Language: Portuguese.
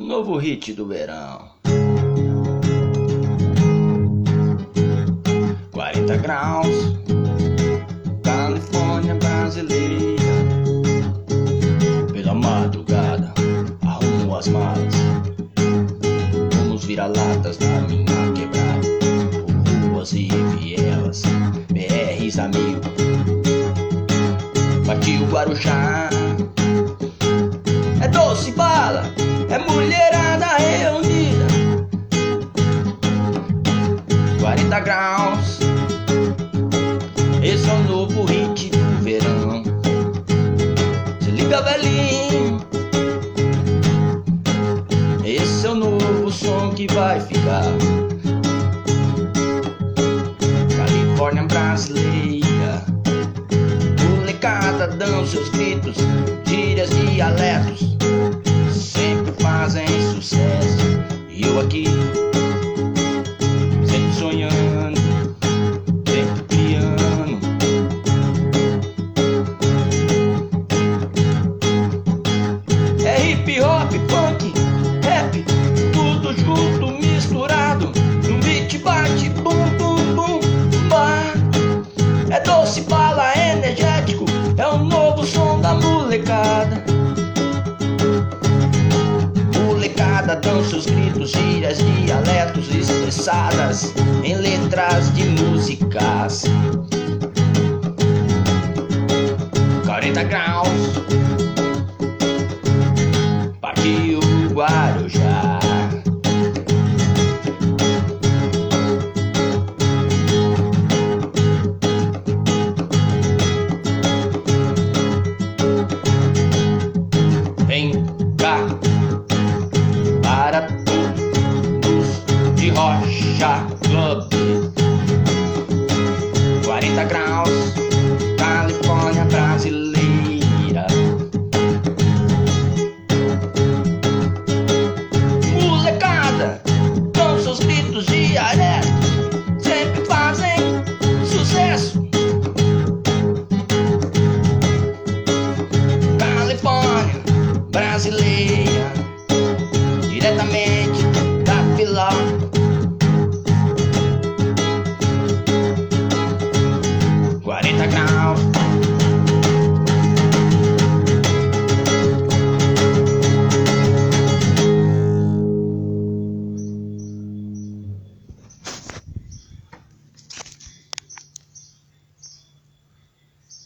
Novo hit do verão. 40 graus, Califórnia brasileira. Pela madrugada, arrumo as malas. Vamos vira-latas na minha quebrada. Por ruas e vielas, BRs amigo. Bati o Guarujá. É doce é mulherada reunida. 40 graus. Esse é o novo hit do verão. Se liga, velhinho. Esse é o novo som que vai ficar. Califórnia brasileira. Molecada dão seus gritos, gírias, dialetos. Molecada. Molecada dão seus gritos, gírias, dialetos expressadas em letras de músicas. 40 graus. Rocha Club. 40 graus, Califórnia brasileira. Molecada, com seus gritos dialetos, sempre fazem sucesso. Califórnia brasileira.